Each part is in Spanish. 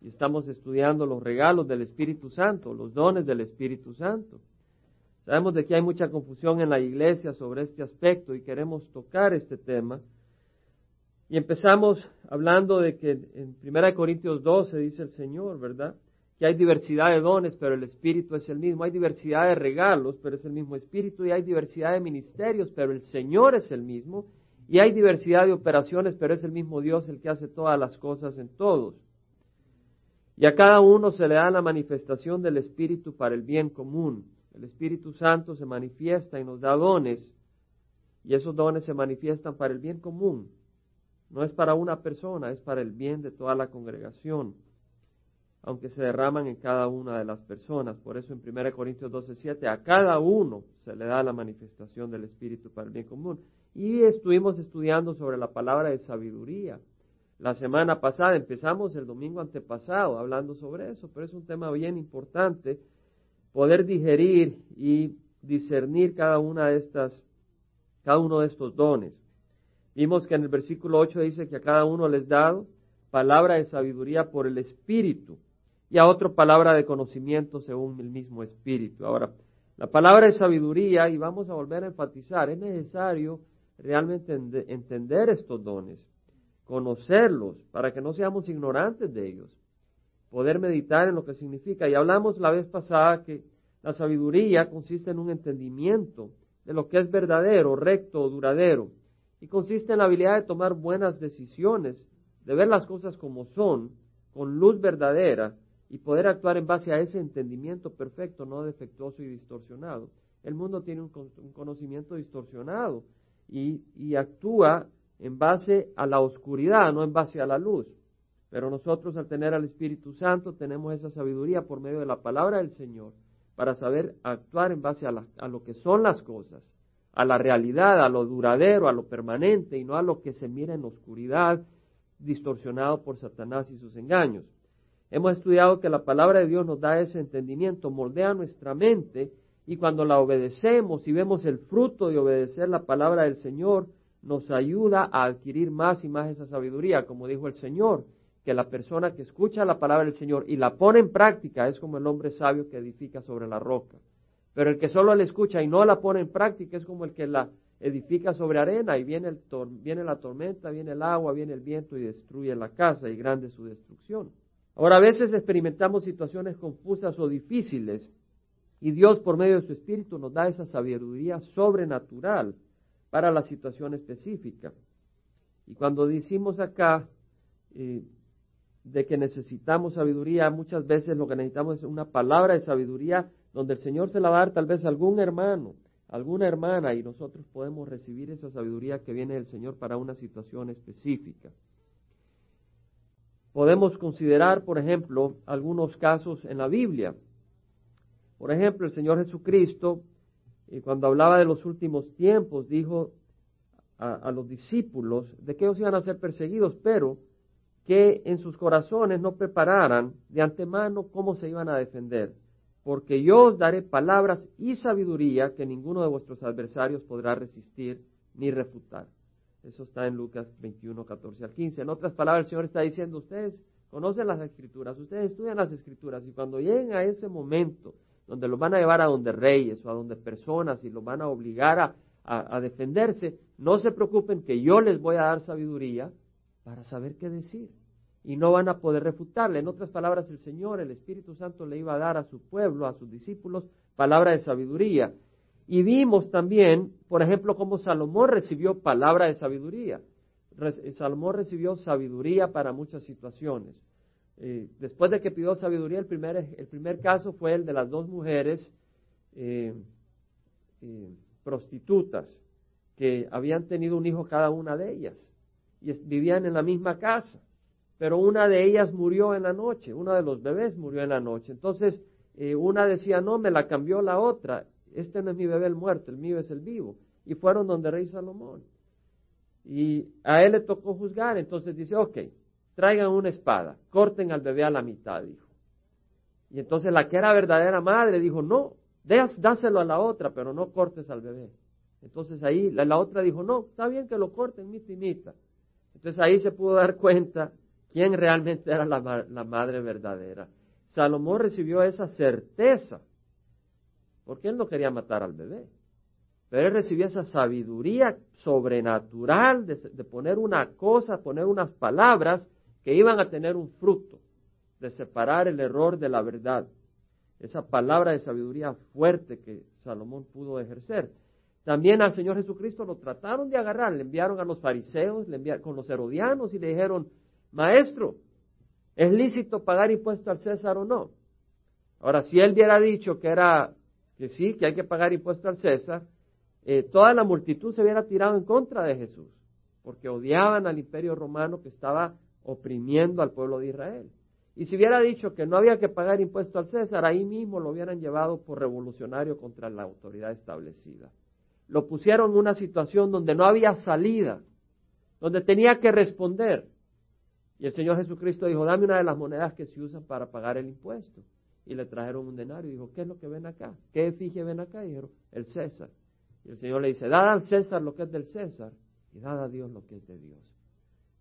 y estamos estudiando los regalos del Espíritu Santo, los dones del Espíritu Santo. Sabemos de que hay mucha confusión en la iglesia sobre este aspecto y queremos tocar este tema. Y empezamos hablando de que en 1 Corintios 12 dice el Señor, ¿verdad? Que hay diversidad de dones, pero el Espíritu es el mismo. Hay diversidad de regalos, pero es el mismo Espíritu. Y hay diversidad de ministerios, pero el Señor es el mismo. Y hay diversidad de operaciones, pero es el mismo Dios el que hace todas las cosas en todos. Y a cada uno se le da la manifestación del Espíritu para el bien común. El Espíritu Santo se manifiesta y nos da dones, y esos dones se manifiestan para el bien común. No es para una persona, es para el bien de toda la congregación, aunque se derraman en cada una de las personas. Por eso en 1 Corintios 12:7 a cada uno se le da la manifestación del Espíritu para el bien común. Y estuvimos estudiando sobre la palabra de sabiduría la semana pasada, empezamos el domingo antepasado hablando sobre eso, pero es un tema bien importante poder digerir y discernir cada una de estas, cada uno de estos dones. Vimos que en el versículo 8 dice que a cada uno les dado palabra de sabiduría por el Espíritu y a otro palabra de conocimiento según el mismo Espíritu. Ahora, la palabra de sabiduría, y vamos a volver a enfatizar, es necesario realmente entender estos dones conocerlos, para que no seamos ignorantes de ellos, poder meditar en lo que significa. Y hablamos la vez pasada que la sabiduría consiste en un entendimiento de lo que es verdadero, recto duradero, y consiste en la habilidad de tomar buenas decisiones, de ver las cosas como son, con luz verdadera, y poder actuar en base a ese entendimiento perfecto, no defectuoso y distorsionado. El mundo tiene un, conocimiento distorsionado y, y actúa en base a la oscuridad, no en base a la luz. Pero nosotros al tener al Espíritu Santo tenemos esa sabiduría por medio de la palabra del Señor para saber actuar en base a, lo que son las cosas, a la realidad, a lo duradero, a lo permanente y no a lo que se mira en oscuridad, distorsionado por Satanás y sus engaños. Hemos estudiado que la palabra de Dios nos da ese entendimiento, moldea nuestra mente y cuando la obedecemos y vemos el fruto de obedecer la palabra del Señor, nos ayuda a adquirir más y más esa sabiduría, como dijo el Señor, que la persona que escucha la palabra del Señor y la pone en práctica es como el hombre sabio que edifica sobre la roca. Pero el que solo la escucha y no la pone en práctica es como el que la edifica sobre arena y viene, el viene la tormenta, viene el agua, viene el viento y destruye la casa y grande su destrucción. Ahora a veces experimentamos situaciones confusas o difíciles y Dios por medio de su Espíritu nos da esa sabiduría sobrenatural para la situación específica. Y cuando decimos acá eh, de que necesitamos sabiduría, muchas veces lo que necesitamos es una palabra de sabiduría donde el Señor se la va a dar tal vez a algún hermano, alguna hermana, y nosotros podemos recibir esa sabiduría que viene del Señor para una situación específica. Podemos considerar, por ejemplo, algunos casos en la Biblia. Por ejemplo, el Señor Jesucristo y cuando hablaba de los últimos tiempos, dijo a, los discípulos de que ellos iban a ser perseguidos, pero que en sus corazones no prepararan de antemano cómo se iban a defender, porque yo os daré palabras y sabiduría que ninguno de vuestros adversarios podrá resistir ni refutar. Eso está en Lucas 21, 14 al 15. En otras palabras, el Señor está diciendo, ustedes conocen las escrituras, ustedes estudian las escrituras y cuando lleguen a ese momento donde los van a llevar a donde reyes o a donde personas y los van a obligar a, defenderse, no se preocupen que yo les voy a dar sabiduría para saber qué decir. Y no van a poder refutarle. En otras palabras, el Señor, el Espíritu Santo, le iba a dar a su pueblo, a sus discípulos, palabra de sabiduría. Y vimos también, por ejemplo, cómo Salomón recibió palabra de sabiduría. Salomón recibió sabiduría para muchas situaciones. Eh, después de que pidió sabiduría, el primer, el primer caso fue el de las dos mujeres eh, eh, prostitutas que habían tenido un hijo cada una de ellas y vivían en la misma casa, pero una de ellas murió en la noche, una de los bebés murió en la noche. Entonces, una decía, no, me la cambió la otra, este no es mi bebé el muerto, el mío es el vivo. Y fueron donde rey Salomón. Y a él le tocó juzgar, entonces dice, ok, traigan una espada, corten al bebé a la mitad, dijo. Y entonces la que era verdadera madre dijo, no, dáselo a la otra, pero no cortes al bebé. Entonces ahí la, otra dijo, no, está bien que lo corten, mitad y mitad. Entonces ahí se pudo dar cuenta quién realmente era la, la madre verdadera. Salomón recibió esa certeza, porque él no quería matar al bebé. Pero él recibió esa sabiduría sobrenatural de, poner una cosa, poner unas palabras que iban a tener un fruto, de separar el error de la verdad. Esa palabra de sabiduría fuerte que Salomón pudo ejercer. También al Señor Jesucristo lo trataron de agarrar, le enviaron a los fariseos, le enviaron con los herodianos y le dijeron, maestro, ¿es lícito pagar impuesto al César o no? Ahora, si él hubiera dicho que era, que sí, que hay que pagar impuesto al César, eh, toda la multitud se hubiera tirado en contra de Jesús, porque odiaban al imperio romano que estaba oprimiendo al pueblo de Israel. Y si hubiera dicho que no había que pagar impuesto al César, ahí mismo lo hubieran llevado por revolucionario contra la autoridad establecida. Lo pusieron en una situación donde no había salida, donde tenía que responder. Y el Señor Jesucristo dijo, dame una de las monedas que se usan para pagar el impuesto. Y le trajeron un denario y dijo, ¿qué es lo que ven acá? ¿Qué efigie ven acá? Y dijeron, el César. Y el Señor le dice, dad al César lo que es del César y dad a Dios lo que es de Dios.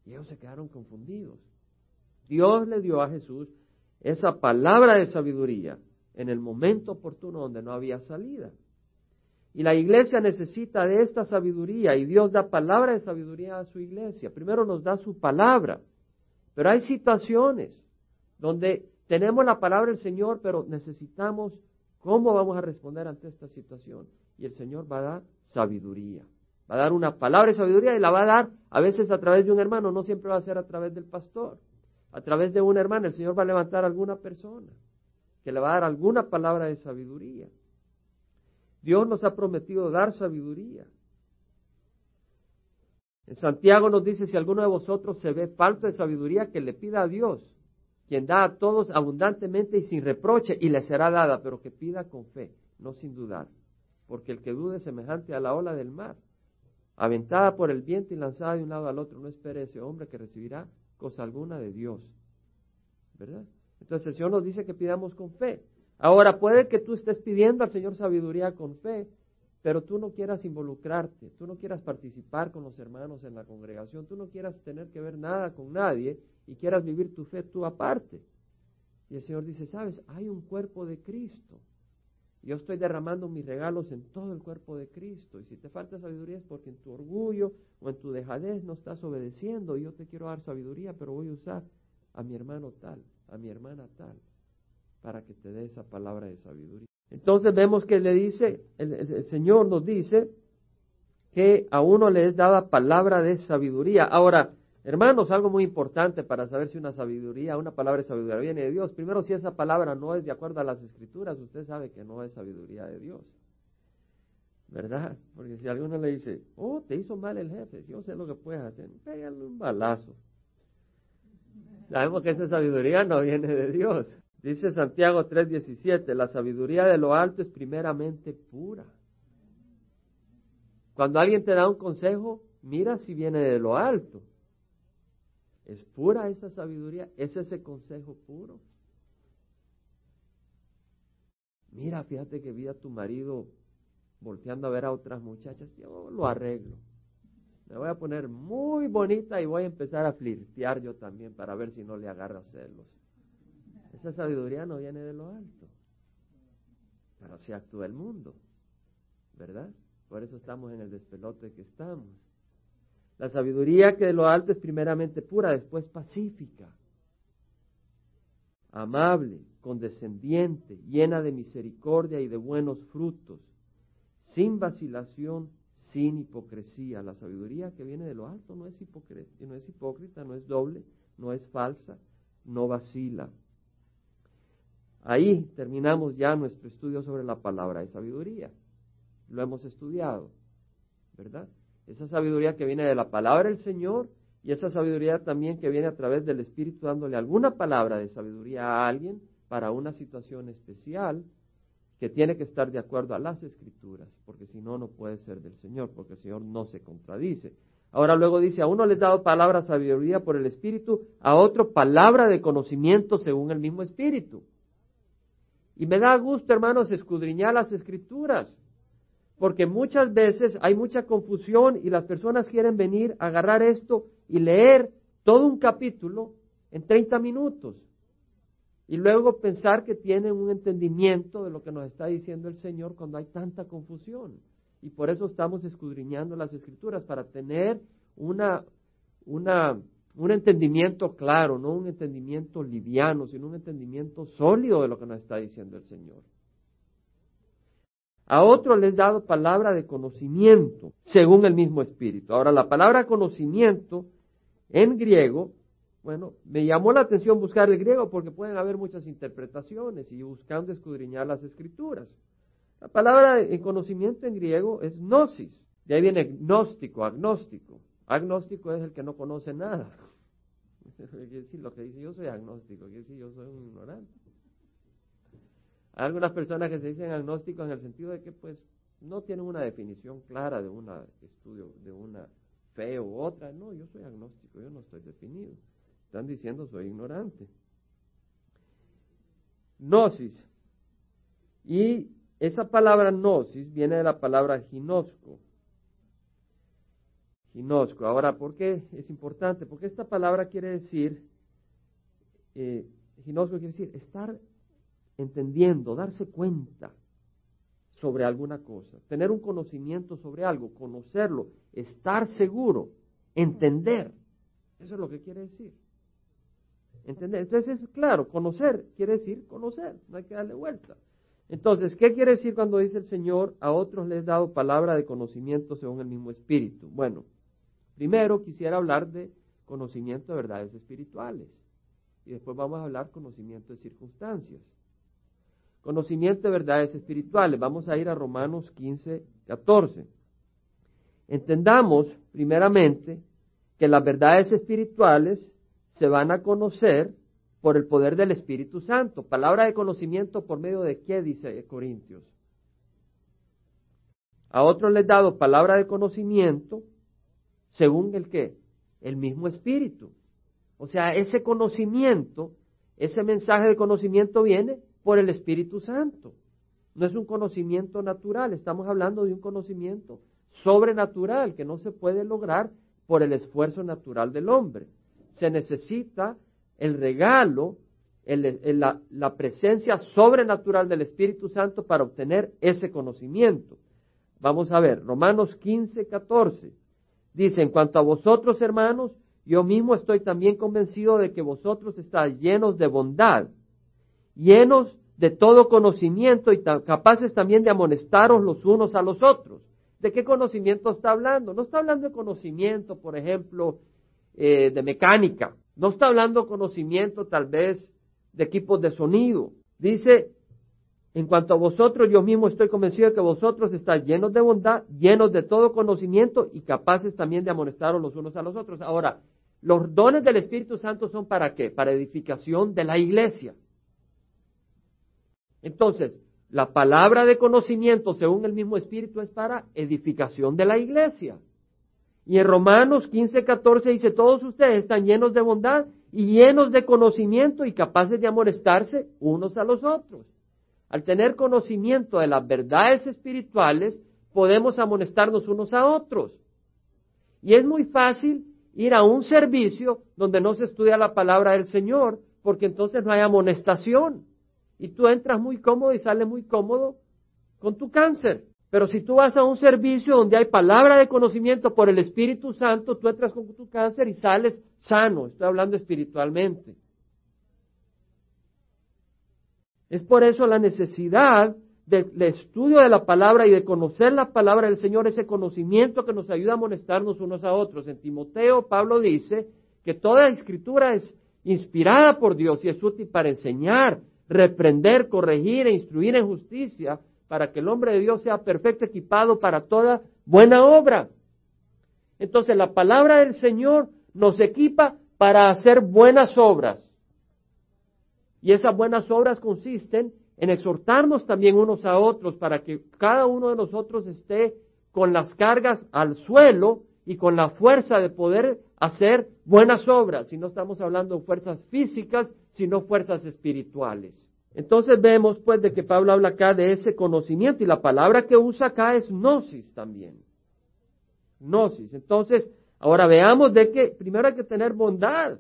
Ellos se quedaron confundidos. Dios le dio a Jesús esa palabra de sabiduría en el momento oportuno donde no había salida. Y la iglesia necesita de esta sabiduría y Dios da palabra de sabiduría a su iglesia. Primero nos da su palabra, pero hay situaciones donde tenemos la palabra del Señor, pero necesitamos cómo vamos a responder ante esta situación y el Señor va a dar sabiduría. Va a dar una palabra de sabiduría y la va a dar a veces a través de un hermano, no siempre va a ser a través del pastor. A través de un hermano el Señor va a levantar a alguna persona que le va a dar alguna palabra de sabiduría. Dios nos ha prometido dar sabiduría. En Santiago nos dice, si alguno de vosotros se ve falto de sabiduría, que le pida a Dios, quien da a todos abundantemente y sin reproche, y le será dada, pero que pida con fe, no sin dudar porque el que dude semejante a la ola del mar, aventada por el viento y lanzada de un lado al otro, no espere ese hombre que recibirá cosa alguna de Dios. ¿Verdad? Entonces el Señor nos dice que pidamos con fe. Ahora puede que tú estés pidiendo al Señor sabiduría con fe, pero tú no quieras involucrarte, tú no quieras participar con los hermanos en la congregación, tú no quieras tener que ver nada con nadie y quieras vivir tu fe tú aparte. Y el Señor dice, sabes, hay un cuerpo de Cristo yo estoy derramando mis regalos en todo el cuerpo de Cristo. Y si te falta sabiduría es porque en tu orgullo o en tu dejadez no estás obedeciendo. Yo te quiero dar sabiduría, pero voy a usar a mi hermano tal, a mi hermana tal, para que te dé esa palabra de sabiduría. Entonces vemos que le dice, el, Señor nos dice que a uno le es dada palabra de sabiduría. Ahora, Hermanos, algo muy importante para saber si una sabiduría, una palabra de sabiduría viene de Dios. Primero, si esa palabra no es de acuerdo a las escrituras, usted sabe que no es sabiduría de Dios. ¿Verdad? Porque si alguno le dice, oh, te hizo mal el jefe, si yo sé lo que puedes hacer, pégale un balazo. Sabemos que esa sabiduría no viene de Dios. Dice Santiago 3:17, la sabiduría de lo alto es primeramente pura. Cuando alguien te da un consejo, mira si viene de lo alto. ¿Es pura esa sabiduría? ¿Es ese consejo puro? Mira, fíjate que vi a tu marido volteando a ver a otras muchachas, yo lo arreglo. Me voy a poner muy bonita y voy a empezar a flirtear yo también para ver si no le agarra celos. Esa sabiduría no viene de lo alto, pero así actúa el mundo, ¿verdad? Por eso estamos en el despelote que estamos. La sabiduría que de lo alto es primeramente pura, después pacífica, amable, condescendiente, llena de misericordia y de buenos frutos, sin vacilación, sin hipocresía. La sabiduría que viene de lo alto no es, hipócrita, no es hipócrita, no es doble, no es falsa, no vacila. Ahí terminamos ya nuestro estudio sobre la palabra de sabiduría. Lo hemos estudiado, ¿verdad? Esa sabiduría que viene de la palabra del Señor y esa sabiduría también que viene a través del Espíritu dándole alguna palabra de sabiduría a alguien para una situación especial que tiene que estar de acuerdo a las escrituras, porque si no, no puede ser del Señor, porque el Señor no se contradice. Ahora luego dice, a uno le he dado palabra sabiduría por el Espíritu, a otro palabra de conocimiento según el mismo Espíritu. Y me da gusto, hermanos, escudriñar las escrituras, porque muchas veces hay mucha confusión y las personas quieren venir, agarrar esto y leer todo un capítulo en 30 minutos. Y luego pensar que tienen un entendimiento de lo que nos está diciendo el Señor cuando hay tanta confusión. Y por eso estamos escudriñando las escrituras, para tener una, una, un entendimiento claro, no un entendimiento liviano, sino un entendimiento sólido de lo que nos está diciendo el Señor. A otros les dado palabra de conocimiento, según el mismo espíritu. Ahora, la palabra conocimiento en griego, bueno, me llamó la atención buscar el griego porque pueden haber muchas interpretaciones y buscando escudriñar las escrituras. La palabra de conocimiento en griego es gnosis. De ahí viene gnóstico, agnóstico. Agnóstico es el que no conoce nada. lo que dice yo soy agnóstico, quiere decir yo soy un ignorante. Algunas personas que se dicen agnósticos en el sentido de que pues no tienen una definición clara de un estudio, de una fe u otra. No, yo soy agnóstico, yo no estoy definido. Están diciendo soy ignorante. Gnosis. Y esa palabra gnosis viene de la palabra ginosco. Ginosco. Ahora, ¿por qué es importante? Porque esta palabra quiere decir, eh, ginosco quiere decir estar entendiendo, darse cuenta sobre alguna cosa, tener un conocimiento sobre algo, conocerlo, estar seguro, entender. Eso es lo que quiere decir. Entender. Entonces, es claro, conocer quiere decir conocer, no hay que darle vuelta. Entonces, ¿qué quiere decir cuando dice el Señor, a otros les he dado palabra de conocimiento según el mismo espíritu? Bueno, primero quisiera hablar de conocimiento de verdades espirituales y después vamos a hablar conocimiento de circunstancias. Conocimiento de verdades espirituales. Vamos a ir a Romanos 15, 14. Entendamos, primeramente, que las verdades espirituales se van a conocer por el poder del Espíritu Santo. Palabra de conocimiento por medio de qué, dice Corintios. A otros les dado palabra de conocimiento según el qué, el mismo Espíritu. O sea, ese conocimiento, ese mensaje de conocimiento viene por el Espíritu Santo. No es un conocimiento natural, estamos hablando de un conocimiento sobrenatural que no se puede lograr por el esfuerzo natural del hombre. Se necesita el regalo, la, presencia sobrenatural del Espíritu Santo para obtener ese conocimiento. Vamos a ver, Romanos 15, 14. Dice, en cuanto a vosotros, hermanos, yo mismo estoy también convencido de que vosotros estáis llenos de bondad, llenos de todo conocimiento y capaces también de amonestaros los unos a los otros. ¿De qué conocimiento está hablando? No está hablando de conocimiento, por ejemplo, eh, de mecánica. No está hablando conocimiento tal vez de equipos de sonido. Dice, en cuanto a vosotros, yo mismo estoy convencido de que vosotros estáis llenos de bondad, llenos de todo conocimiento y capaces también de amonestaros los unos a los otros. Ahora, los dones del Espíritu Santo son para qué? Para edificación de la iglesia. Entonces, la palabra de conocimiento, según el mismo Espíritu, es para edificación de la iglesia. Y en Romanos 15, 14 dice, todos ustedes están llenos de bondad y llenos de conocimiento y capaces de amonestarse unos a los otros. Al tener conocimiento de las verdades espirituales, podemos amonestarnos unos a otros. Y es muy fácil ir a un servicio donde no se estudia la palabra del Señor, porque entonces no hay amonestación y tú entras muy cómodo y sales muy cómodo con tu cáncer. Pero si tú vas a un servicio donde hay palabra de conocimiento por el Espíritu Santo, tú entras con tu cáncer y sales sano. Estoy hablando espiritualmente. Es por eso la necesidad del estudio de la palabra y de conocer la palabra del Señor, ese conocimiento que nos ayuda a amonestarnos unos a otros. En Timoteo, Pablo dice que toda escritura es inspirada por Dios y es útil para enseñar, reprender, corregir e instruir en justicia, para que el hombre de Dios sea perfecto, equipado para toda buena obra. Entonces la palabra del Señor nos equipa para hacer buenas obras. Y esas buenas obras consisten en exhortarnos también unos a otros para que cada uno de nosotros esté con las cargas al suelo y con la fuerza de poder hacer buenas obras. Y no estamos hablando de fuerzas físicas, sino fuerzas espirituales. Entonces vemos pues de que Pablo habla acá de ese conocimiento y la palabra que usa acá es gnosis también. Gnosis. Entonces, ahora veamos de que primero hay que tener bondad.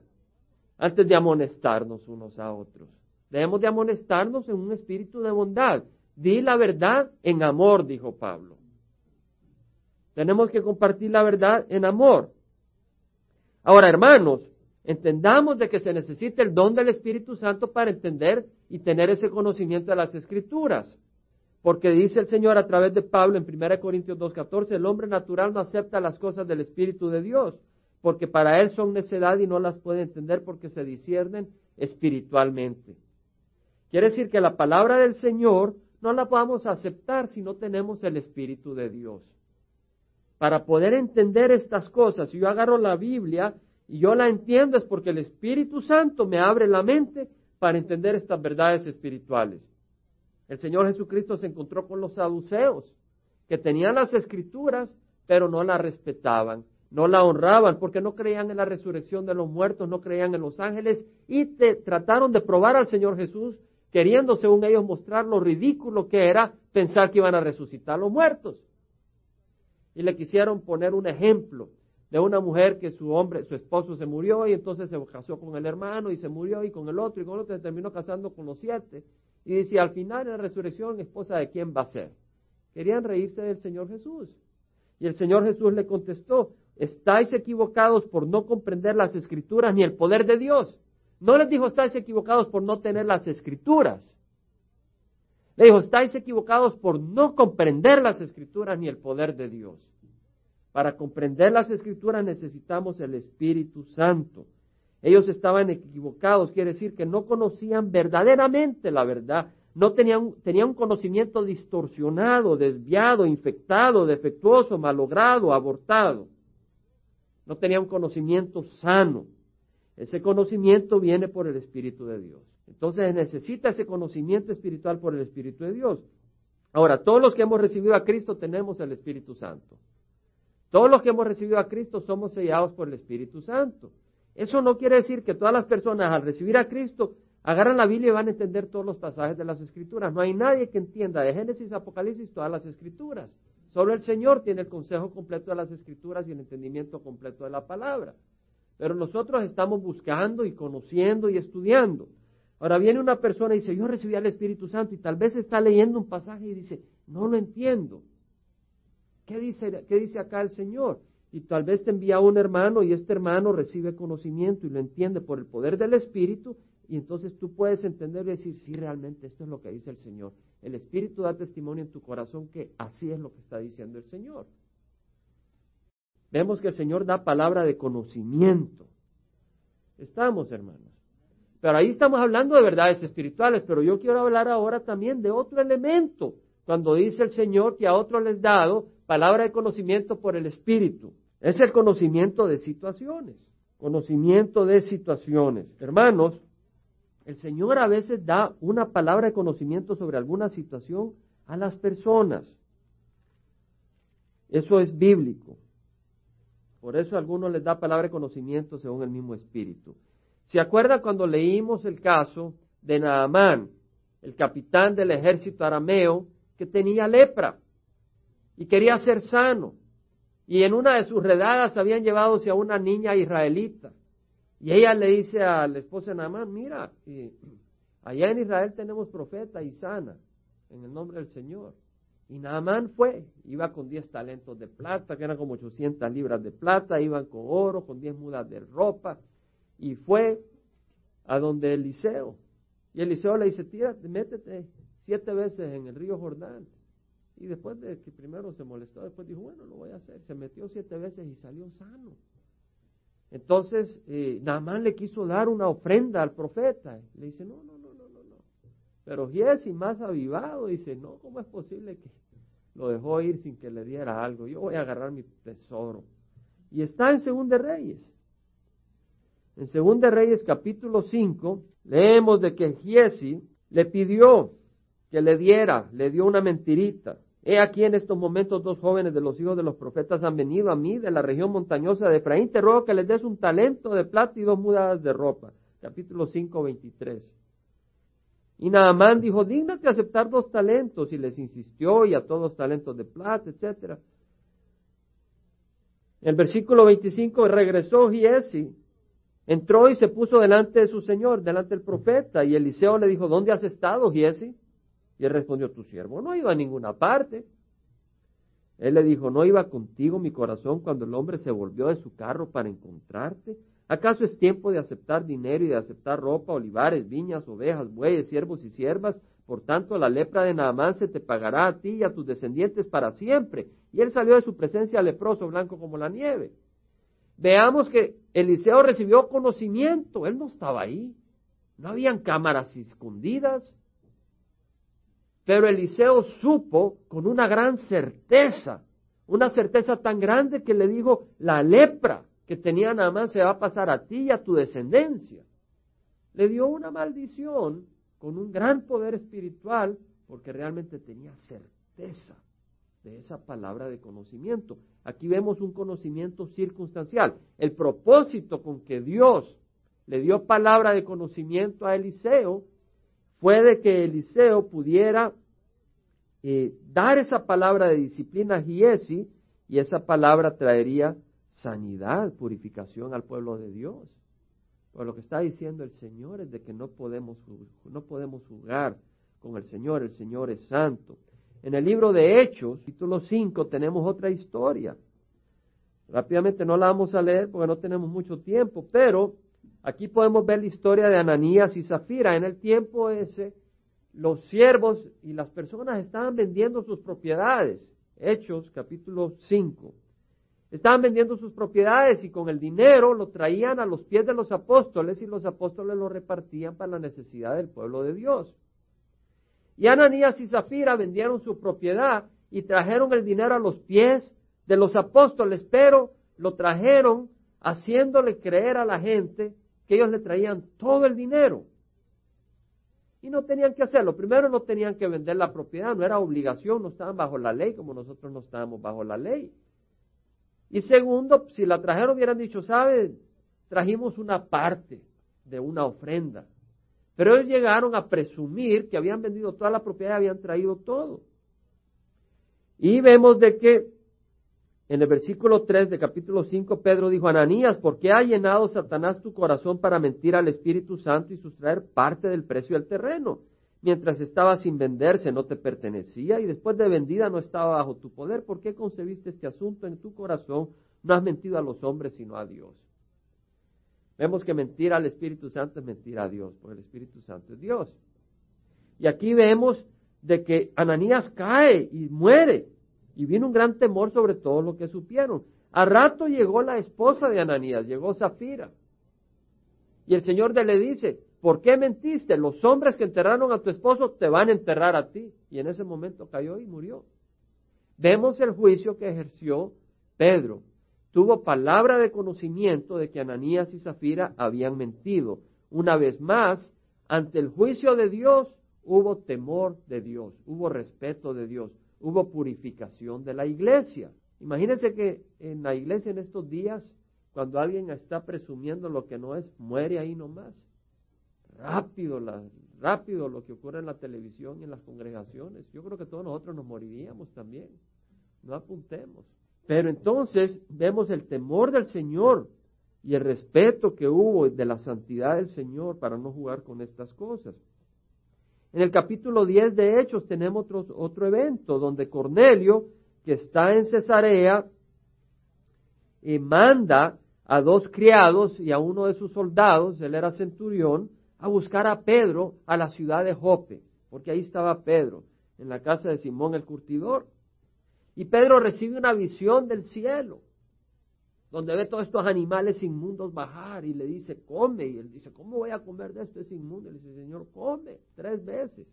antes de amonestarnos unos a otros. Debemos de amonestarnos en un espíritu de bondad. Di la verdad en amor, dijo Pablo. Tenemos que compartir la verdad en amor. Ahora, hermanos, entendamos de que se necesita el don del Espíritu Santo para entender y tener ese conocimiento de las Escrituras. Porque dice el Señor a través de Pablo en 1 Corintios 2.14, el hombre natural no acepta las cosas del Espíritu de Dios, porque para él son necedad y no las puede entender porque se disciernen espiritualmente. Quiere decir que la palabra del Señor no la podamos aceptar si no tenemos el Espíritu de Dios. Para poder entender estas cosas, si yo agarro la Biblia y yo la entiendo es porque el Espíritu Santo me abre la mente para entender estas verdades espirituales. El Señor Jesucristo se encontró con los saduceos, que tenían las escrituras, pero no las respetaban, no la honraban, porque no creían en la resurrección de los muertos, no creían en los ángeles, y trataron de probar al Señor Jesús, queriendo, según ellos, mostrar lo ridículo que era pensar que iban a resucitar los muertos y le quisieron poner un ejemplo de una mujer que su hombre, su esposo se murió y entonces se casó con el hermano y se murió y con el otro y con el otro se terminó casando con los siete. Y dice, al final de la resurrección, esposa de quién va a ser. Querían reírse del Señor Jesús. Y el Señor Jesús le contestó, estáis equivocados por no comprender las escrituras ni el poder de Dios. No les dijo, estáis equivocados por no tener las escrituras. Le dijo, estáis equivocados por no comprender las escrituras ni el poder de Dios. Para comprender las escrituras necesitamos el Espíritu Santo. Ellos estaban equivocados, quiere decir que no conocían verdaderamente la verdad, no tenían, tenían un conocimiento distorsionado, desviado, infectado, defectuoso, malogrado, abortado. No tenían un conocimiento sano. Ese conocimiento viene por el Espíritu de Dios. Entonces necesita ese conocimiento espiritual por el Espíritu de Dios. Ahora, todos los que hemos recibido a Cristo tenemos el Espíritu Santo. Todos los que hemos recibido a Cristo somos sellados por el Espíritu Santo. Eso no quiere decir que todas las personas al recibir a Cristo agarran la Biblia y van a entender todos los pasajes de las Escrituras. No hay nadie que entienda de Génesis a Apocalipsis todas las Escrituras. Solo el Señor tiene el consejo completo de las Escrituras y el entendimiento completo de la palabra. Pero nosotros estamos buscando y conociendo y estudiando. Ahora viene una persona y dice, yo recibí al Espíritu Santo y tal vez está leyendo un pasaje y dice, no lo entiendo. ¿Qué dice, acá el Señor? Y tal vez te envía un hermano y este hermano recibe conocimiento y lo entiende por el poder del Espíritu y entonces tú puedes entender y decir, sí, realmente esto es lo que dice el Señor. El Espíritu da testimonio en tu corazón que así es lo que está diciendo el Señor. Vemos que el Señor da palabra de conocimiento. Estamos, hermanos. Pero ahí estamos hablando de verdades espirituales, pero yo quiero hablar ahora también de otro elemento, cuando dice el Señor que a otros les dado palabra de conocimiento por el Espíritu. Es el conocimiento de situaciones, conocimiento de situaciones. Hermanos, el Señor a veces da una palabra de conocimiento sobre alguna situación a las personas. Eso es bíblico. Por eso a algunos les da palabra de conocimiento según el mismo Espíritu. ¿Se acuerda cuando leímos el caso de Naamán, el capitán del ejército arameo, que tenía lepra y quería ser sano? Y en una de sus redadas habían llevado a una niña israelita. Y ella le dice a la esposa de Naamán, mira, allá en Israel tenemos profeta y sana, en el nombre del Señor. Y Naamán fue, iba con 10 talentos de plata, que eran como 800 libras de plata, iban con oro, con 10 mudas de ropa, y fue a donde Eliseo. Y Eliseo le dice, tírate, métete siete veces en el río Jordán. Y después de que primero se molestó, después dijo, bueno, lo voy a hacer. Se metió siete veces y salió sano. Entonces, eh, le quiso dar una ofrenda al profeta. Le dice, no, no, no, no, no, no. Pero Giesi, más avivado, dice, no, ¿cómo es posible que lo dejó ir sin que le diera algo? Yo voy a agarrar mi tesoro. Y está en Segunda Reyes. En Segunda Reyes capítulo 5 leemos de que Giesi le pidió que le diera, le dio una mentirita. He aquí en estos momentos dos jóvenes de los hijos de los profetas han venido a mí de la región montañosa de Efraín. Te ruego que les des un talento de plata y dos mudadas de ropa. Capítulo 5, 23. Y Naamán dijo, dígnate aceptar dos talentos. Y les insistió y a todos talentos de plata, etcétera. En el versículo 25 regresó Giesi Entró y se puso delante de su señor, delante del profeta, y Eliseo le dijo, ¿dónde has estado, Giesi? Y él respondió, tu siervo no iba a ninguna parte. Él le dijo, ¿no iba contigo mi corazón cuando el hombre se volvió de su carro para encontrarte? ¿Acaso es tiempo de aceptar dinero y de aceptar ropa, olivares, viñas, ovejas, bueyes, siervos y siervas? Por tanto, la lepra de Naamán se te pagará a ti y a tus descendientes para siempre. Y él salió de su presencia leproso, blanco como la nieve. Veamos que Eliseo recibió conocimiento, él no estaba ahí. No habían cámaras escondidas. Pero Eliseo supo con una gran certeza, una certeza tan grande que le dijo, la lepra que tenía Naamán se va a pasar a ti y a tu descendencia. Le dio una maldición con un gran poder espiritual porque realmente tenía certeza de esa palabra de conocimiento. Aquí vemos un conocimiento circunstancial. El propósito con que Dios le dio palabra de conocimiento a Eliseo fue de que Eliseo pudiera eh, dar esa palabra de disciplina a Giesi y esa palabra traería sanidad, purificación al pueblo de Dios. Pero lo que está diciendo el Señor es de que no podemos, no podemos jugar con el Señor, el Señor es santo. En el libro de Hechos, título 5, tenemos otra historia. Rápidamente no la vamos a leer porque no tenemos mucho tiempo, pero aquí podemos ver la historia de Ananías y Zafira. En el tiempo ese, los siervos y las personas estaban vendiendo sus propiedades. Hechos, capítulo 5. Estaban vendiendo sus propiedades y con el dinero lo traían a los pies de los apóstoles y los apóstoles lo repartían para la necesidad del pueblo de Dios. Y Ananías y Zafira vendieron su propiedad y trajeron el dinero a los pies de los apóstoles, pero lo trajeron haciéndole creer a la gente que ellos le traían todo el dinero. Y no tenían que hacerlo. Primero no tenían que vender la propiedad, no era obligación, no estaban bajo la ley como nosotros no estábamos bajo la ley. Y segundo, si la trajeron hubieran dicho, ¿sabe? Trajimos una parte de una ofrenda. Pero ellos llegaron a presumir que habían vendido toda la propiedad y habían traído todo. Y vemos de que en el versículo 3 de capítulo 5 Pedro dijo, Ananías, ¿por qué ha llenado Satanás tu corazón para mentir al Espíritu Santo y sustraer parte del precio del terreno? mientras estaba sin venderse no te pertenecía y después de vendida no estaba bajo tu poder. ¿Por qué concebiste este asunto en tu corazón? No has mentido a los hombres sino a Dios. Vemos que mentir al Espíritu Santo es mentir a Dios, porque el Espíritu Santo es Dios. Y aquí vemos de que Ananías cae y muere. Y viene un gran temor sobre todo lo que supieron. A rato llegó la esposa de Ananías, llegó Zafira. Y el Señor le dice, ¿Por qué mentiste? Los hombres que enterraron a tu esposo te van a enterrar a ti. Y en ese momento cayó y murió. Vemos el juicio que ejerció Pedro. Tuvo palabra de conocimiento de que Ananías y Zafira habían mentido. Una vez más, ante el juicio de Dios hubo temor de Dios, hubo respeto de Dios, hubo purificación de la iglesia. Imagínense que en la iglesia en estos días, cuando alguien está presumiendo lo que no es, muere ahí nomás rápido, la, rápido lo que ocurre en la televisión y en las congregaciones. Yo creo que todos nosotros nos moriríamos también. No apuntemos. Pero entonces vemos el temor del Señor y el respeto que hubo de la santidad del Señor para no jugar con estas cosas. En el capítulo 10 de Hechos tenemos otro, otro evento donde Cornelio, que está en Cesarea, eh, manda a dos criados y a uno de sus soldados, él era centurión, a buscar a Pedro a la ciudad de Jope, porque ahí estaba Pedro, en la casa de Simón el curtidor. Y Pedro recibe una visión del cielo, donde ve todos estos animales inmundos bajar y le dice, come. Y él dice, ¿cómo voy a comer de esto? Es inmundo. Le dice, Señor, come tres veces.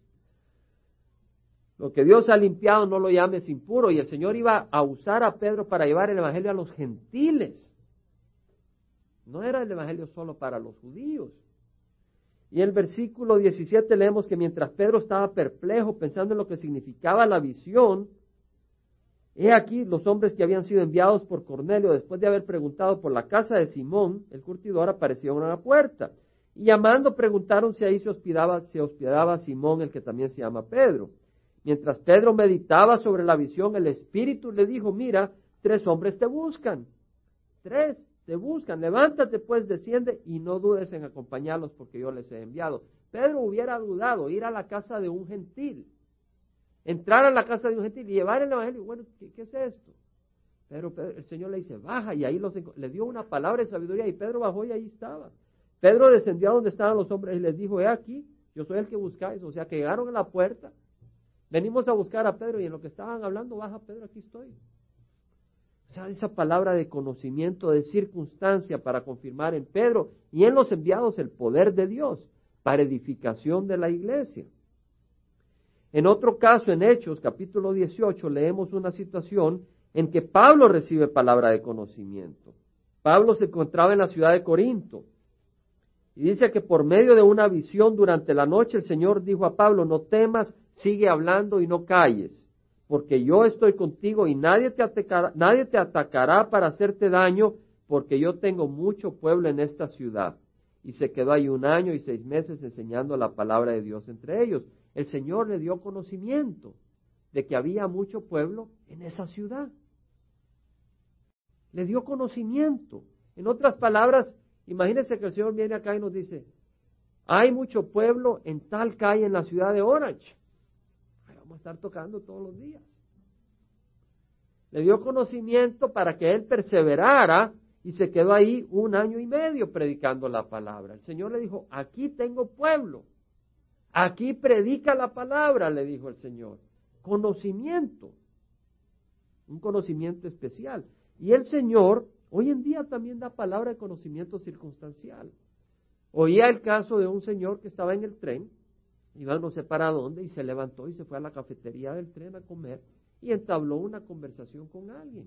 Lo que Dios ha limpiado no lo llames impuro. Y el Señor iba a usar a Pedro para llevar el Evangelio a los gentiles. No era el Evangelio solo para los judíos. Y en el versículo 17 leemos que mientras Pedro estaba perplejo pensando en lo que significaba la visión, he aquí los hombres que habían sido enviados por Cornelio después de haber preguntado por la casa de Simón, el curtidor, aparecieron a la puerta. Y llamando preguntaron si ahí se hospedaba, se hospedaba Simón, el que también se llama Pedro. Mientras Pedro meditaba sobre la visión, el Espíritu le dijo, mira, tres hombres te buscan. Tres te buscan. Levántate pues, desciende y no dudes en acompañarlos porque yo les he enviado. Pedro hubiera dudado ir a la casa de un gentil, entrar a la casa de un gentil y llevar el evangelio. Bueno, ¿qué, es esto? Pero el Señor le dice, baja, y ahí los, le dio una palabra de sabiduría, y Pedro bajó y ahí estaba. Pedro descendió a donde estaban los hombres y les dijo, he aquí, yo soy el que buscáis. O sea, que llegaron a la puerta, venimos a buscar a Pedro, y en lo que estaban hablando, baja Pedro, aquí estoy. O sea, esa palabra de conocimiento, de circunstancia para confirmar en Pedro y en los enviados el poder de Dios para edificación de la iglesia. En otro caso, en Hechos capítulo 18, leemos una situación en que Pablo recibe palabra de conocimiento. Pablo se encontraba en la ciudad de Corinto y dice que por medio de una visión durante la noche el Señor dijo a Pablo, no temas, sigue hablando y no calles porque yo estoy contigo y nadie te, atacará, para hacerte daño, porque yo tengo mucho pueblo en esta ciudad. Y se quedó ahí un año y seis meses enseñando la palabra de Dios entre ellos. El Señor le dio conocimiento de que había mucho pueblo en esa ciudad. Le dio conocimiento. En otras palabras, imagínense que el Señor viene acá y nos dice, hay mucho pueblo en tal calle en la ciudad de Orange vamos a estar tocando todos los días. Le dio conocimiento para que él perseverara y se quedó ahí un año y medio predicando la palabra. El Señor le dijo, aquí tengo pueblo, aquí predica la palabra, le dijo el Señor. Conocimiento, un conocimiento especial. Y el Señor hoy en día también da palabra de conocimiento circunstancial. Oía el caso de un señor que estaba en el tren iba no sé para dónde y se levantó y se fue a la cafetería del tren a comer y entabló una conversación con alguien.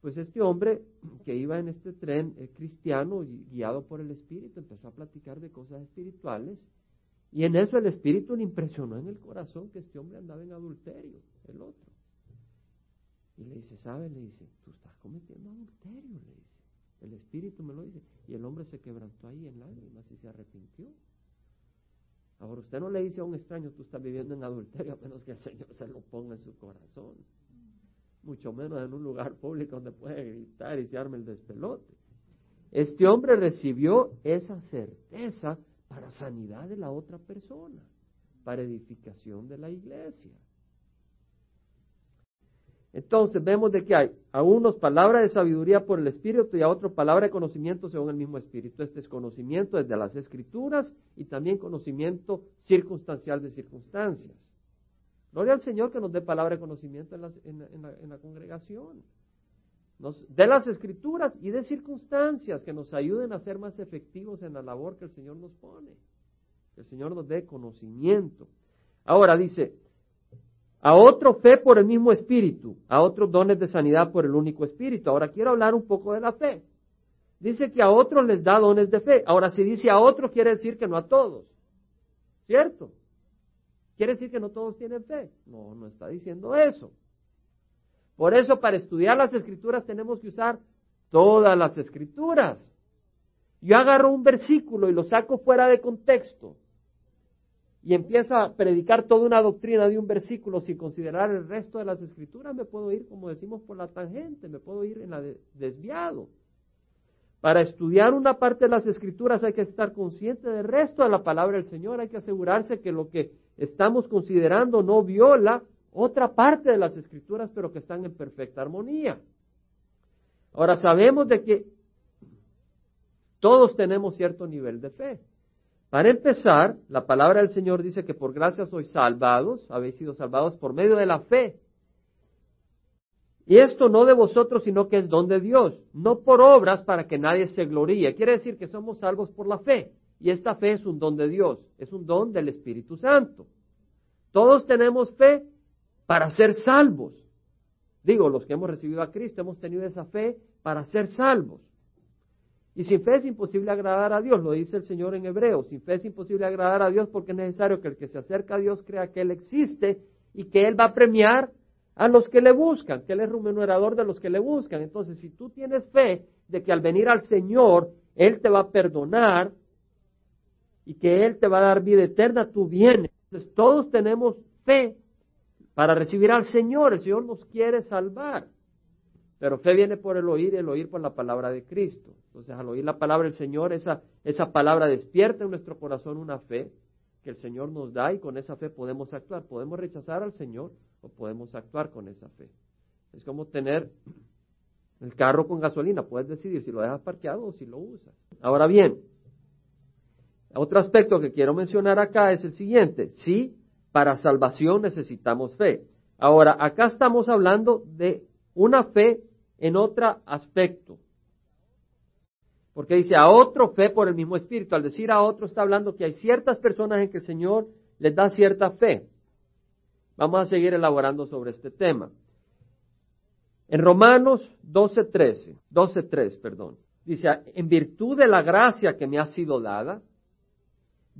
Pues este hombre que iba en este tren eh, cristiano guiado por el Espíritu empezó a platicar de cosas espirituales y en eso el Espíritu le impresionó en el corazón que este hombre andaba en adulterio, el otro. Y le dice, ¿sabe? Le dice, tú estás cometiendo adulterio, le dice. El Espíritu me lo dice. Y el hombre se quebrantó ahí en lágrimas y se arrepintió. Ahora usted no le dice a un extraño, tú estás viviendo en adulterio, a menos que el Señor se lo ponga en su corazón. Mucho menos en un lugar público donde puede gritar y se arme el despelote. Este hombre recibió esa certeza para sanidad de la otra persona, para edificación de la iglesia. Entonces vemos de que hay a unos palabras de sabiduría por el Espíritu y a otros palabra de conocimiento según el mismo Espíritu. Este es conocimiento desde las Escrituras y también conocimiento circunstancial de circunstancias. Gloria al Señor que nos dé palabra de conocimiento en, la, congregación. De las Escrituras y de circunstancias que nos ayuden a ser más efectivos en la labor que el Señor nos pone. Que el Señor nos dé conocimiento. Ahora dice, a otro fe por el mismo espíritu, a otros dones de sanidad por el único espíritu. Ahora quiero hablar un poco de la fe. Dice que a otros les da dones de fe. Ahora si dice a otros quiere decir que no a todos. ¿Cierto? ¿Quiere decir que no todos tienen fe? No, no está diciendo eso. Por eso para estudiar las escrituras tenemos que usar todas las escrituras. Yo agarro un versículo y lo saco fuera de contexto y empieza a predicar toda una doctrina de un versículo sin considerar el resto de las escrituras, me puedo ir, como decimos, por la tangente, me puedo ir en la desviado. Para estudiar una parte de las escrituras hay que estar consciente del resto de la palabra del Señor, hay que asegurarse que lo que estamos considerando no viola otra parte de las escrituras, pero que están en perfecta armonía. Ahora sabemos de que todos tenemos cierto nivel de fe. Para empezar, la palabra del Señor dice que por gracia sois salvados, habéis sido salvados por medio de la fe. Y esto no de vosotros, sino que es don de Dios, no por obras para que nadie se gloríe. Quiere decir que somos salvos por la fe. Y esta fe es un don de Dios, es un don del Espíritu Santo. Todos tenemos fe para ser salvos. Digo, los que hemos recibido a Cristo hemos tenido esa fe para ser salvos. Y sin fe es imposible agradar a Dios, lo dice el Señor en hebreo. Sin fe es imposible agradar a Dios porque es necesario que el que se acerca a Dios crea que Él existe y que Él va a premiar a los que le buscan, que Él es remunerador de los que le buscan. Entonces, si tú tienes fe de que al venir al Señor, Él te va a perdonar y que Él te va a dar vida eterna, tú vienes. Entonces, todos tenemos fe para recibir al Señor. El Señor nos quiere salvar. Pero fe viene por el oír el oír por la palabra de Cristo. Entonces, al oír la palabra del Señor, esa, esa palabra despierta en nuestro corazón una fe que el Señor nos da y con esa fe podemos actuar. Podemos rechazar al Señor o podemos actuar con esa fe. Es como tener el carro con gasolina. Puedes decidir si lo dejas parqueado o si lo usas. Ahora bien, otro aspecto que quiero mencionar acá es el siguiente. Sí, para salvación necesitamos fe. Ahora, acá estamos hablando de una fe en otro aspecto. Porque dice a otro fe por el mismo espíritu. Al decir a otro está hablando que hay ciertas personas en que el Señor les da cierta fe. Vamos a seguir elaborando sobre este tema. En Romanos 12:13, 12:3, perdón, dice, en virtud de la gracia que me ha sido dada,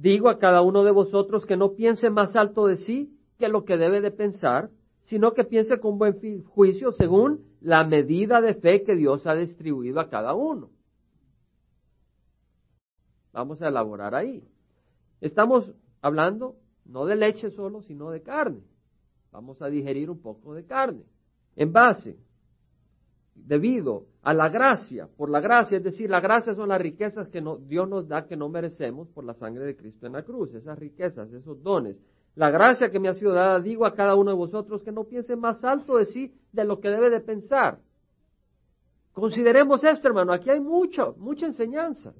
digo a cada uno de vosotros que no piense más alto de sí que lo que debe de pensar, sino que piense con buen juicio según la medida de fe que Dios ha distribuido a cada uno. Vamos a elaborar ahí. Estamos hablando no de leche solo, sino de carne. Vamos a digerir un poco de carne. En base, debido a la gracia, por la gracia, es decir, la gracia son las riquezas que Dios nos da que no merecemos por la sangre de Cristo en la cruz, esas riquezas, esos dones. La gracia que me ha sido dada, digo a cada uno de vosotros que no piense más alto de sí de lo que debe de pensar. Consideremos esto, hermano, aquí hay mucho, mucha enseñanza.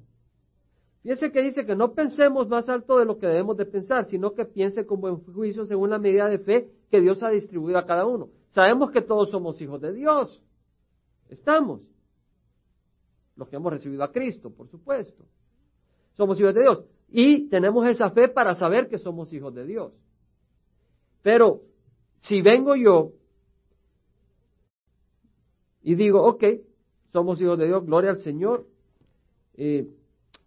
Fíjese que dice que no pensemos más alto de lo que debemos de pensar, sino que piense con buen juicio según la medida de fe que Dios ha distribuido a cada uno. Sabemos que todos somos hijos de Dios. Estamos. Los que hemos recibido a Cristo, por supuesto. Somos hijos de Dios. Y tenemos esa fe para saber que somos hijos de Dios. Pero si vengo yo y digo, ok, somos hijos de Dios, gloria al Señor, eh,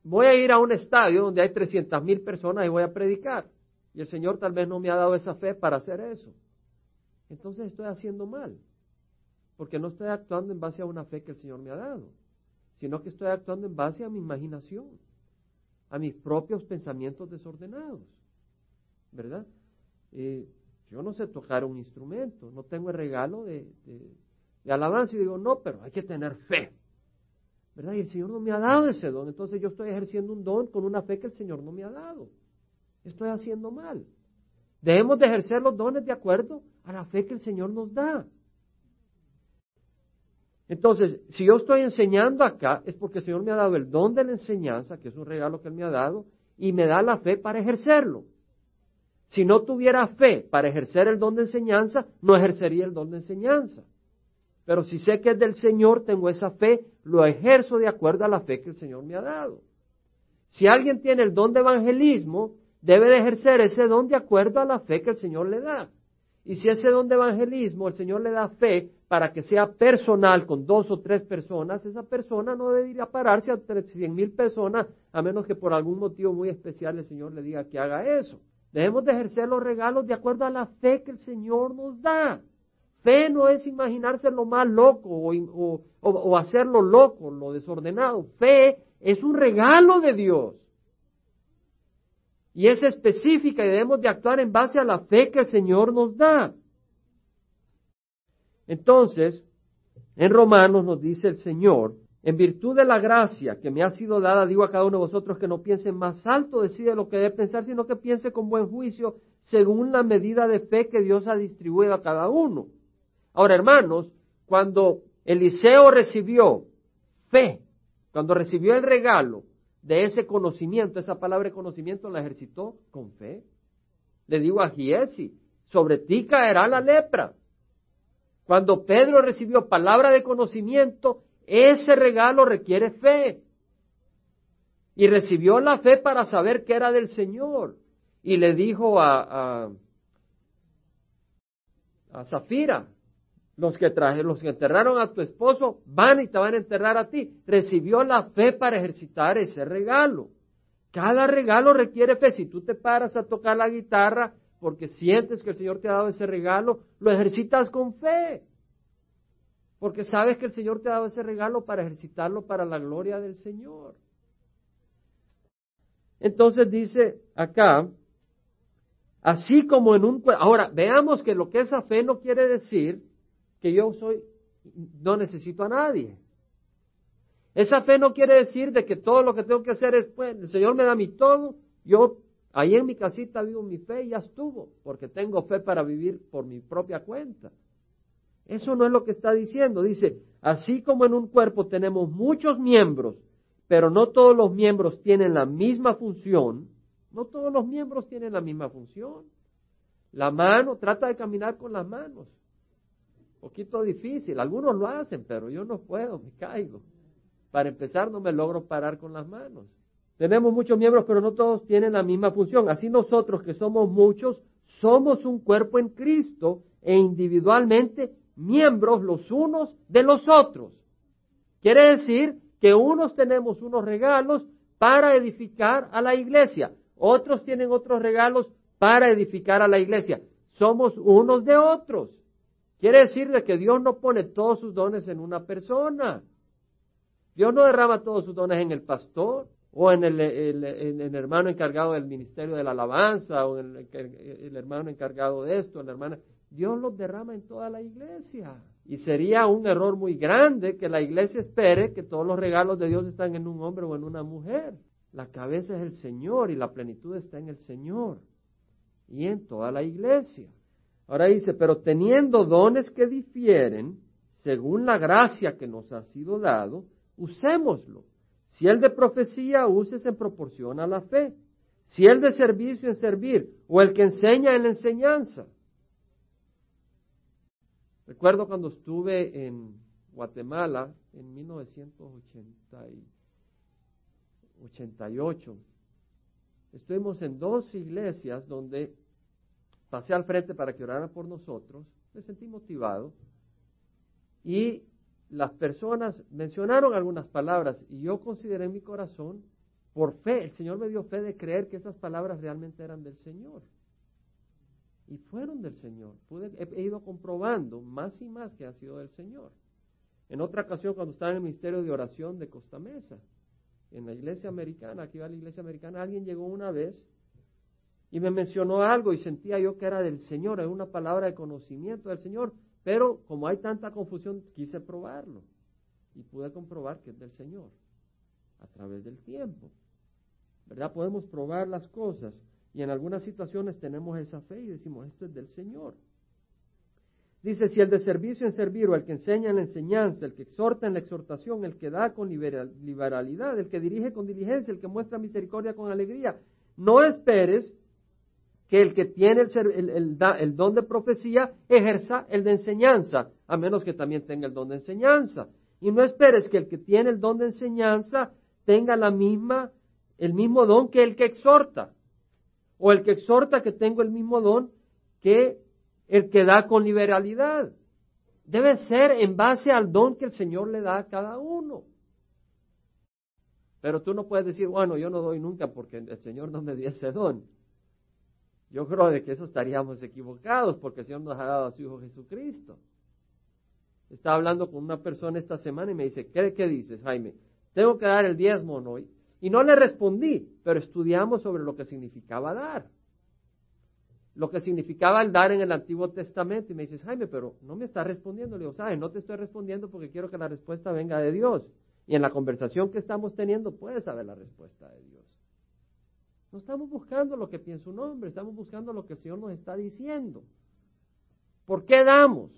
voy a ir a un estadio donde hay 300 mil personas y voy a predicar. Y el Señor tal vez no me ha dado esa fe para hacer eso. Entonces estoy haciendo mal. Porque no estoy actuando en base a una fe que el Señor me ha dado, sino que estoy actuando en base a mi imaginación, a mis propios pensamientos desordenados. ¿Verdad? Eh, yo no sé tocar un instrumento, no tengo el regalo de, alabanza y digo, no, pero hay que tener fe. ¿verdad? Y el Señor no me ha dado ese don, entonces yo estoy ejerciendo un don con una fe que el Señor no me ha dado. Estoy haciendo mal. Debemos de ejercer los dones de acuerdo a la fe que el Señor nos da. Entonces, si yo estoy enseñando acá, es porque el Señor me ha dado el don de la enseñanza, que es un regalo que Él me ha dado, y me da la fe para ejercerlo. Si no tuviera fe para ejercer el don de enseñanza, no ejercería el don de enseñanza. Pero si sé que es del Señor, tengo esa fe, lo ejerzo de acuerdo a la fe que el Señor me ha dado. Si alguien tiene el don de evangelismo, debe de ejercer ese don de acuerdo a la fe que el Señor le da. Y si ese don de evangelismo el Señor le da fe para que sea personal con dos o tres personas, esa persona no debe ir a pararse a cien mil personas a menos que por algún motivo muy especial el Señor le diga que haga eso. Debemos de ejercer los regalos de acuerdo a la fe que el Señor nos da. Fe no es imaginarse lo más loco o, hacerlo loco, lo desordenado. Fe es un regalo de Dios. Y es específica y debemos de actuar en base a la fe que el Señor nos da. Entonces, en Romanos nos dice el Señor, en virtud de la gracia que me ha sido dada, digo a cada uno de vosotros que no piense más alto de sí de lo que debe pensar, sino que piense con buen juicio según la medida de fe que Dios ha distribuido a cada uno. Ahora, hermanos, cuando Eliseo recibió fe, cuando recibió el regalo de ese conocimiento, esa palabra de conocimiento la ejercitó con fe. Le digo a Giesi, sobre ti caerá la lepra. Cuando Pedro recibió palabra de conocimiento, ese regalo requiere fe. Y recibió la fe para saber que era del Señor. Y le dijo a, a, a Zafira, los que, traje, los que enterraron a tu esposo van y te van a enterrar a ti. Recibió la fe para ejercitar ese regalo. Cada regalo requiere fe. Si tú te paras a tocar la guitarra porque sientes que el Señor te ha dado ese regalo, lo ejercitas con fe. Porque sabes que el Señor te ha dado ese regalo para ejercitarlo para la gloria del Señor. Entonces dice acá, así como en un... Ahora, veamos que lo que esa fe no quiere decir que yo soy no necesito a nadie. Esa fe no quiere decir de que todo lo que tengo que hacer es, pues, el Señor me da mi todo, yo ahí en mi casita vivo mi fe y ya estuvo, porque tengo fe para vivir por mi propia cuenta. Eso no es lo que está diciendo. Dice, así como en un cuerpo tenemos muchos miembros, pero no todos los miembros tienen la misma función, no todos los miembros tienen la misma función. La mano, trata de caminar con las manos. Poquito difícil, algunos lo hacen, pero yo no puedo, me caigo. Para empezar, no me logro parar con las manos. Tenemos muchos miembros, pero no todos tienen la misma función. Así nosotros, que somos muchos, somos un cuerpo en Cristo e individualmente miembros los unos de los otros. Quiere decir que unos tenemos unos regalos para edificar a la iglesia, otros tienen otros regalos para edificar a la iglesia. Somos unos de otros. Quiere decir de que Dios no pone todos sus dones en una persona. Dios no derrama todos sus dones en el pastor o en el, hermano encargado del ministerio de la alabanza o en el, hermano encargado de esto, la hermana. Dios los derrama en toda la iglesia. Y sería un error muy grande que la iglesia espere que todos los regalos de Dios están en un hombre o en una mujer. La cabeza es el Señor y la plenitud está en el Señor y en toda la iglesia. Ahora dice, pero teniendo dones que difieren, según la gracia que nos ha sido dado, usémoslo. Si el de profecía, uses en proporción a la fe. Si el de servicio, en servir. O el que enseña en la enseñanza. Recuerdo cuando estuve en Guatemala en 1988. Estuvimos en dos iglesias donde pasé al frente para que oraran por nosotros. Me sentí motivado. Y las personas mencionaron algunas palabras y yo consideré en mi corazón, por fe, el Señor me dio fe de creer que esas palabras realmente eran del Señor. Y fueron del Señor. he, ido comprobando más y más que han sido del Señor. En otra ocasión, cuando estaba en el Ministerio de Oración de Costa Mesa, en la iglesia americana, aquí va la iglesia americana, alguien llegó una vez y me mencionó algo y sentía yo que era del Señor, era una palabra de conocimiento del Señor. Pero como hay tanta confusión, quise probarlo y pude comprobar que es del Señor a través del tiempo. ¿Verdad? Podemos probar las cosas y en algunas situaciones tenemos esa fe y decimos, esto es del Señor. Dice, si el de servicio en servir o el que enseña en la enseñanza, el que exhorta en la exhortación, el que da con liberalidad, el que dirige con diligencia, el que muestra misericordia con alegría, no esperes que el que tiene el, don de profecía ejerza el de enseñanza, a menos que también tenga el don de enseñanza. Y no esperes que el que tiene el don de enseñanza tenga la misma, el mismo don que el que exhorta, o el que exhorta que tenga el mismo don que el que da con liberalidad. Debe ser en base al don que el Señor le da a cada uno. Pero tú no puedes decir, bueno, yo no doy nunca porque el Señor no me dio ese don. Yo creo de que eso estaríamos equivocados porque el Señor nos ha dado a su Hijo Jesucristo. Estaba hablando con una persona esta semana y me dice, ¿qué, qué dices, Jaime? Tengo que dar el diezmo hoy. Y no le respondí, pero estudiamos sobre lo que significaba dar. Lo que significaba el dar en el Antiguo Testamento. Y me dices, Jaime, pero no me estás respondiendo. Le digo, ¿sabes? No te estoy respondiendo porque quiero que la respuesta venga de Dios. Y en la conversación que estamos teniendo puedes saber la respuesta de Dios. No estamos buscando lo que piensa un hombre, estamos buscando lo que el Señor nos está diciendo. ¿Por qué damos?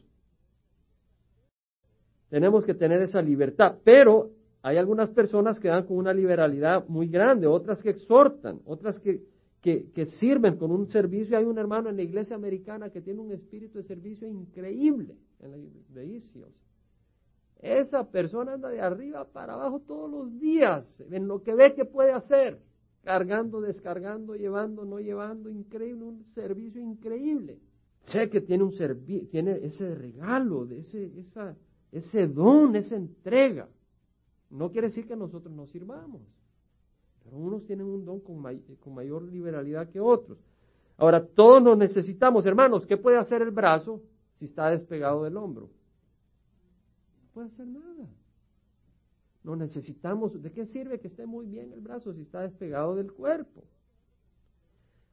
Tenemos que tener esa libertad, pero hay algunas personas que dan con una liberalidad muy grande, otras que exhortan, otras que, que, sirven con un servicio. Hay un hermano en la iglesia americana que tiene un espíritu de servicio increíble en la Isios. Esa persona anda de arriba para abajo todos los días en lo que ve que puede hacer cargando, descargando, llevando, no llevando, increíble, un servicio increíble. Sé que tiene un tiene ese regalo, ese, esa, ese don, esa entrega. No quiere decir que nosotros no sirvamos, pero unos tienen un don con, con mayor liberalidad que otros. Ahora, todos nos necesitamos, hermanos, ¿qué puede hacer el brazo si está despegado del hombro? No puede hacer nada. No necesitamos, ¿de qué sirve que esté muy bien el brazo si está despegado del cuerpo?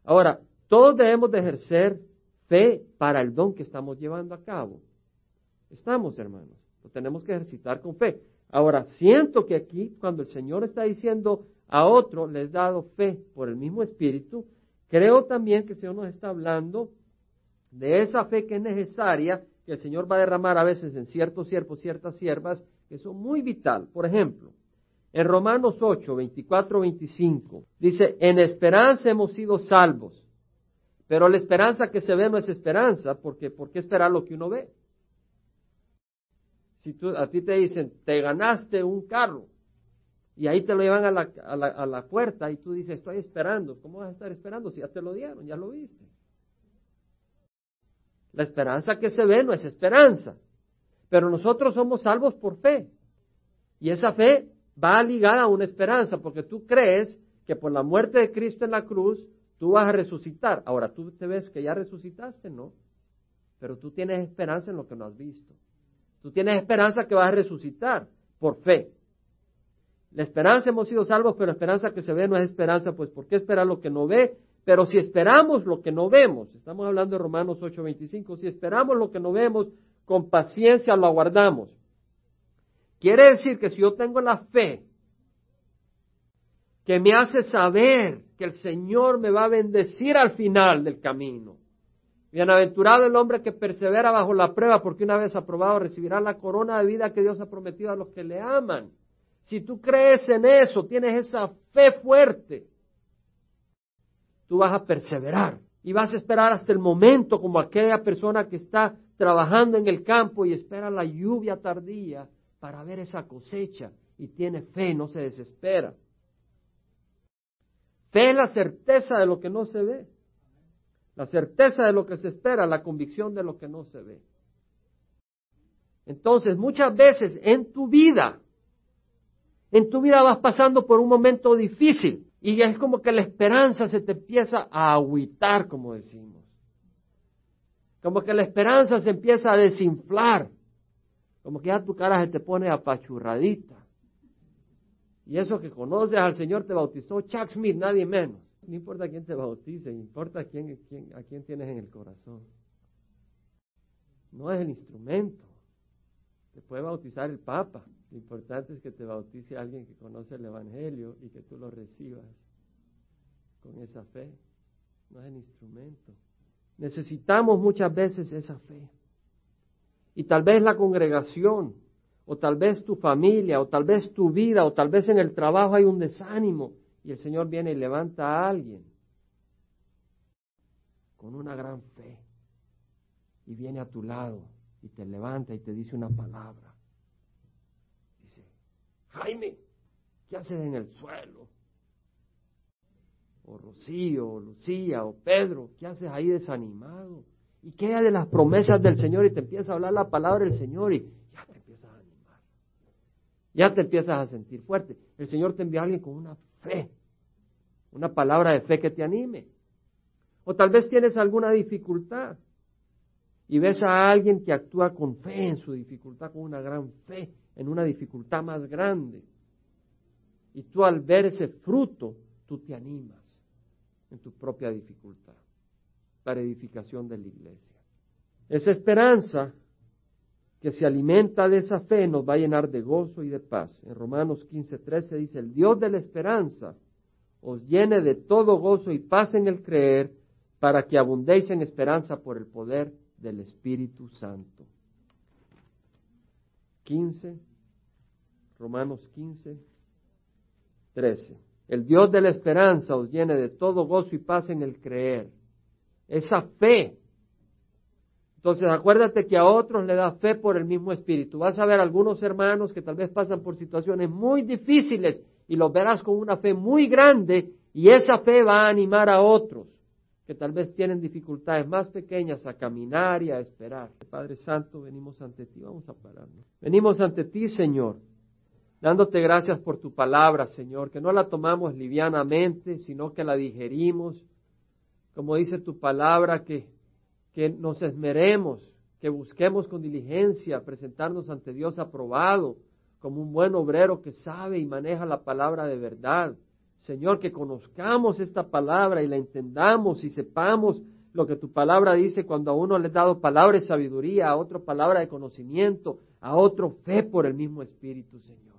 Ahora, todos debemos de ejercer fe para el don que estamos llevando a cabo. Estamos, hermanos. Lo tenemos que ejercitar con fe. Ahora, siento que aquí, cuando el Señor está diciendo a otro, les he dado fe por el mismo Espíritu, creo también que el Señor nos está hablando de esa fe que es necesaria, que el Señor va a derramar a veces en ciertos siervos, ciertas siervas, que son muy vital. Por ejemplo, en Romanos 8, 24, 25, dice, en esperanza hemos sido salvos, pero la esperanza que se ve no es esperanza, porque ¿por qué esperar lo que uno ve? Si tú, a ti te dicen, te ganaste un carro, y ahí te lo llevan a la, a, la, a la puerta y tú dices, estoy esperando. ¿Cómo vas a estar esperando si ya te lo dieron, ya lo viste? La esperanza que se ve no es esperanza, pero nosotros somos salvos por fe. Y esa fe va ligada a una esperanza, porque tú crees que por la muerte de Cristo en la cruz, tú vas a resucitar. Ahora, tú te ves que ya resucitaste, ¿no? Pero tú tienes esperanza en lo que no has visto. Tú tienes esperanza que vas a resucitar por fe. La esperanza hemos sido salvos, pero la esperanza que se ve no es esperanza, pues ¿por qué esperar lo que no ve? Pero si esperamos lo que no vemos, estamos hablando de Romanos 8:25, si esperamos lo que no vemos, con paciencia lo aguardamos. Quiere decir que si yo tengo la fe que me hace saber que el Señor me va a bendecir al final del camino. Bienaventurado el hombre que persevera bajo la prueba, porque una vez aprobado recibirá la corona de vida que Dios ha prometido a los que le aman. Si tú crees en eso, tienes esa fe fuerte, tú vas a perseverar y vas a esperar hasta el momento como aquella persona que está trabajando en el campo y espera la lluvia tardía para ver esa cosecha y tiene fe, no se desespera. Fe es la certeza de lo que no se ve, la certeza de lo que se espera, la convicción de lo que no se ve. Entonces, muchas veces en tu vida, en tu vida vas pasando por un momento difícil y es como que la esperanza se te empieza a agüitar, como decimos. Como que la esperanza se empieza a desinflar. Como que ya tu cara se te pone apachurradita. Y eso que conoces al Señor te bautizó Chuck Smith, nadie menos. No importa quién te bautice, importa quién, quién, a quién tienes en el corazón. No es el instrumento. Te puede bautizar el Papa. Lo importante es que te bautice alguien que conoce el Evangelio y que tú lo recibas con esa fe. No es el instrumento. Necesitamos muchas veces esa fe. Y tal vez la congregación, o tal vez tu familia, o tal vez tu vida, o tal vez en el trabajo hay un desánimo y el Señor viene y levanta a alguien con una gran fe y viene a tu lado y te levanta y te dice una palabra. Dice, Jaime, ¿qué haces en el suelo? O Rocío, o Lucía, o Pedro, ¿qué haces ahí desanimado? Y queda de las promesas del Señor y te empieza a hablar la palabra del Señor y ya te empiezas a animar. Ya te empiezas a sentir fuerte. El Señor te envía a alguien con una fe, una palabra de fe que te anime. O tal vez tienes alguna dificultad y ves a alguien que actúa con fe en su dificultad, con una gran fe, en una dificultad más grande. Y tú al ver ese fruto, tú te animas en tu propia dificultad para edificación de la iglesia. Esa esperanza que se alimenta de esa fe nos va a llenar de gozo y de paz. En Romanos 15:13 dice, el Dios de la esperanza os llene de todo gozo y paz en el creer, para que abundéis en esperanza por el poder del Espíritu Santo. 15, Romanos 15, 13. El Dios de la esperanza os llene de todo gozo y paz en el creer. Esa fe. Entonces acuérdate que a otros le da fe por el mismo Espíritu. Vas a ver algunos hermanos que tal vez pasan por situaciones muy difíciles y los verás con una fe muy grande y esa fe va a animar a otros que tal vez tienen dificultades más pequeñas a caminar y a esperar. Padre Santo, venimos ante ti, vamos a pararnos. Venimos ante ti, Señor, dándote gracias por tu palabra, Señor, que no la tomamos livianamente, sino que la digerimos, como dice tu palabra, que, que nos esmeremos, que busquemos con diligencia presentarnos ante Dios aprobado, como un buen obrero que sabe y maneja la palabra de verdad. Señor, que conozcamos esta palabra y la entendamos y sepamos lo que tu palabra dice cuando a uno le has dado palabra de sabiduría, a otro palabra de conocimiento, a otro fe por el mismo Espíritu, Señor.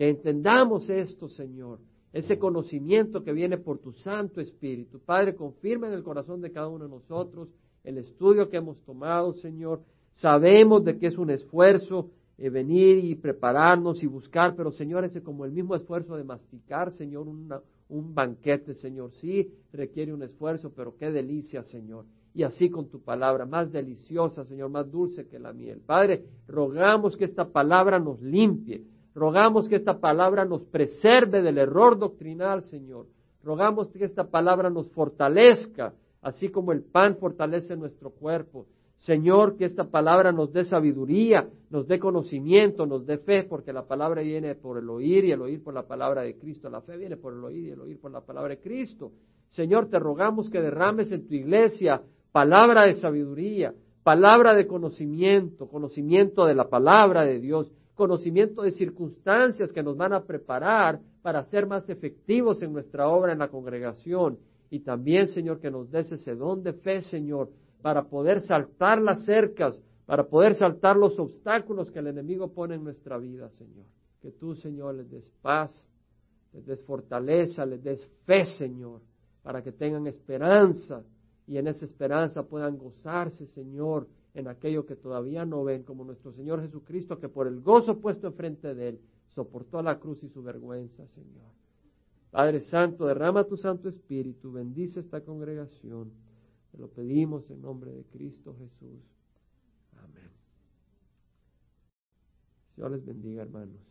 Que entendamos esto, Señor, ese conocimiento que viene por tu Santo Espíritu. Padre, confirma en el corazón de cada uno de nosotros el estudio que hemos tomado, Señor. Sabemos de que es un esfuerzo eh, venir y prepararnos y buscar, pero Señor, ese como el mismo esfuerzo de masticar, Señor, un banquete, Señor. Sí, requiere un esfuerzo, pero qué delicia, Señor. Y así con tu palabra, más deliciosa, Señor, más dulce que la miel. Padre, rogamos que esta palabra nos limpie, Rogamos que esta palabra nos preserve del error doctrinal, Señor. Rogamos que esta palabra nos fortalezca, así como el pan fortalece nuestro cuerpo. Señor, que esta palabra nos dé sabiduría, nos dé conocimiento, nos dé fe, porque la palabra viene por el oír y el oír por la palabra de Cristo. La fe viene por el oír y el oír por la palabra de Cristo. Señor, te rogamos que derrames en tu iglesia palabra de sabiduría, palabra de conocimiento, conocimiento de la palabra de Dios, conocimiento de circunstancias que nos van a preparar para ser más efectivos en nuestra obra en la congregación. Y también, Señor, que nos des ese don de fe, Señor, para poder saltar las cercas, para poder saltar los obstáculos que el enemigo pone en nuestra vida, Señor. Que tú, Señor, les des paz, les des fortaleza, les des fe, Señor, para que tengan esperanza y en esa esperanza puedan gozarse, Señor, en aquello que todavía no ven, como nuestro Señor Jesucristo, que por el gozo puesto enfrente de Él, soportó la cruz y su vergüenza, Señor. Padre Santo, derrama tu Santo Espíritu, bendice esta congregación. Te lo pedimos en nombre de Cristo Jesús. Amén. Dios les bendiga, hermanos.